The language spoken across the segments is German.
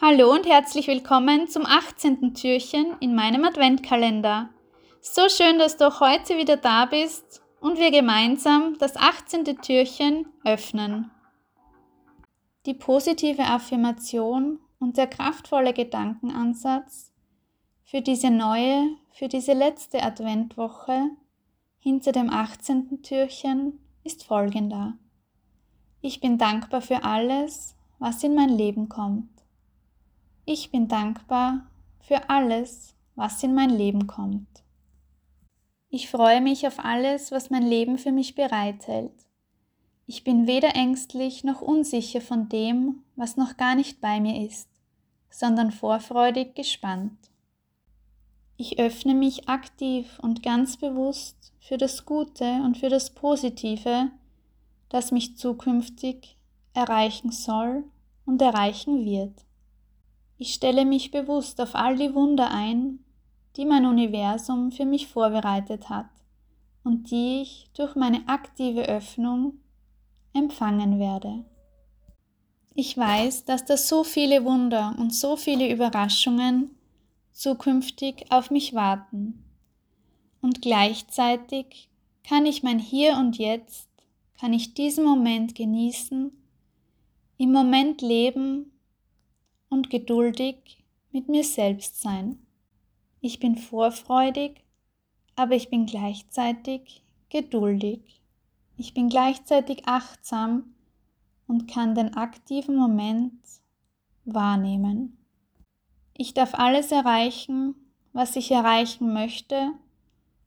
Hallo und herzlich willkommen zum 18. Türchen in meinem Adventkalender. So schön, dass du auch heute wieder da bist und wir gemeinsam das 18. Türchen öffnen. Die positive Affirmation und der kraftvolle Gedankenansatz für diese neue, für diese letzte Adventwoche hinter dem 18. Türchen ist folgender. Ich bin dankbar für alles, was in mein Leben kommt. Ich bin dankbar für alles, was in mein Leben kommt. Ich freue mich auf alles, was mein Leben für mich bereithält. Ich bin weder ängstlich noch unsicher von dem, was noch gar nicht bei mir ist, sondern vorfreudig gespannt. Ich öffne mich aktiv und ganz bewusst für das Gute und für das Positive, das mich zukünftig erreichen soll und erreichen wird. Ich stelle mich bewusst auf all die Wunder ein, die mein Universum für mich vorbereitet hat und die ich durch meine aktive Öffnung empfangen werde. Ich weiß, dass da so viele Wunder und so viele Überraschungen zukünftig auf mich warten. Und gleichzeitig kann ich mein Hier und Jetzt, kann ich diesen Moment genießen, im Moment leben und geduldig mit mir selbst sein. Ich bin vorfreudig, aber ich bin gleichzeitig geduldig. Ich bin gleichzeitig achtsam und kann den aktiven Moment wahrnehmen. Ich darf alles erreichen, was ich erreichen möchte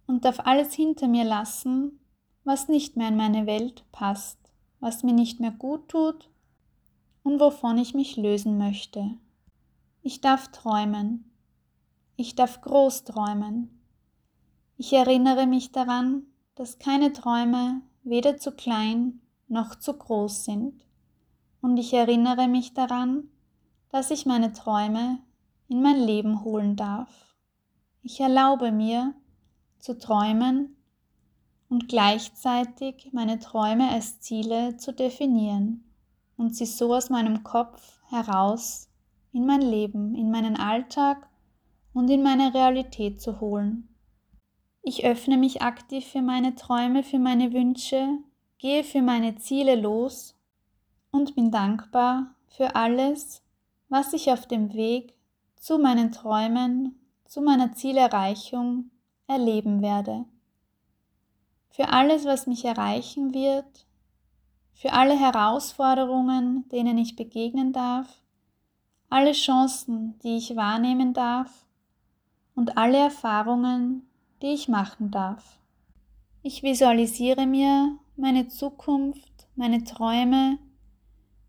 und darf alles hinter mir lassen, was nicht mehr in meine Welt passt, was mir nicht mehr gut tut und wovon ich mich lösen möchte. Ich darf träumen. Ich darf groß träumen. Ich erinnere mich daran, dass keine Träume weder zu klein noch zu groß sind. Und ich erinnere mich daran, dass ich meine Träume in mein Leben holen darf. Ich erlaube mir zu träumen und gleichzeitig meine Träume als Ziele zu definieren und sie so aus meinem Kopf heraus in mein Leben, in meinen Alltag und in meine Realität zu holen. Ich öffne mich aktiv für meine Träume, für meine Wünsche, gehe für meine Ziele los und bin dankbar für alles, was ich auf dem Weg zu meinen Träumen, zu meiner Zielerreichung erleben werde. Für alles, was mich erreichen wird, für alle Herausforderungen, denen ich begegnen darf, alle Chancen, die ich wahrnehmen darf und alle Erfahrungen, die ich machen darf. Ich visualisiere mir meine Zukunft, meine Träume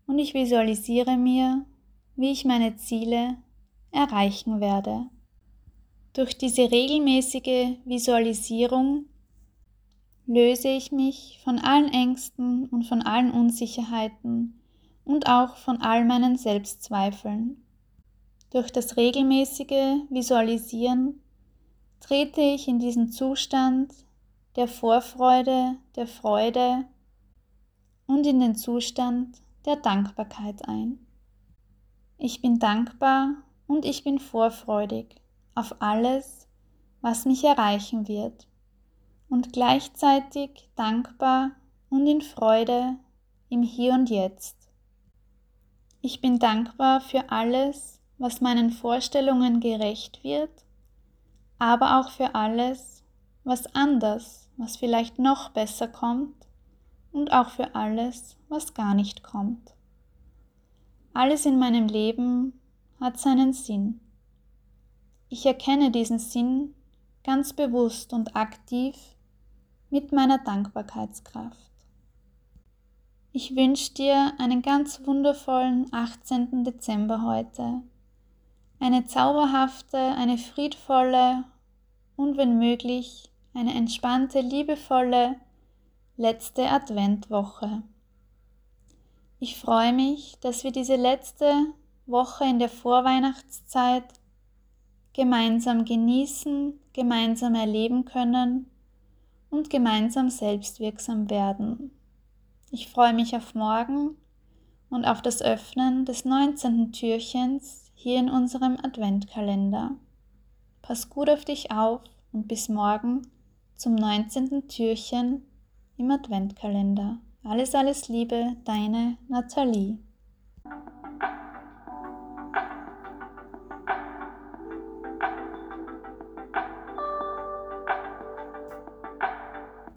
und ich visualisiere mir, wie ich meine Ziele erreichen werde. Durch diese regelmäßige Visualisierung löse ich mich von allen Ängsten und von allen Unsicherheiten und auch von all meinen Selbstzweifeln. Durch das regelmäßige Visualisieren trete ich in diesen Zustand der Vorfreude, der Freude und in den Zustand der Dankbarkeit ein. Ich bin dankbar und ich bin vorfreudig auf alles, was mich erreichen wird und gleichzeitig dankbar und in Freude im Hier und Jetzt. Ich bin dankbar für alles, was meinen Vorstellungen gerecht wird, aber auch für alles, was anders, was vielleicht noch besser kommt und auch für alles, was gar nicht kommt. Alles in meinem Leben hat seinen Sinn. Ich erkenne diesen Sinn ganz bewusst und aktiv mit meiner Dankbarkeitskraft. Ich wünsche dir einen ganz wundervollen 18. Dezember heute. Eine zauberhafte, eine friedvolle und wenn möglich eine entspannte, liebevolle letzte Adventwoche. Ich freue mich, dass wir diese letzte Woche in der Vorweihnachtszeit gemeinsam genießen, gemeinsam erleben können und gemeinsam selbstwirksam werden. Ich freue mich auf morgen und auf das Öffnen des 19. Türchens hier in unserem Adventkalender. Pass gut auf dich auf und bis morgen zum 19. Türchen im Adventkalender. Alles, alles Liebe, deine Nathalie.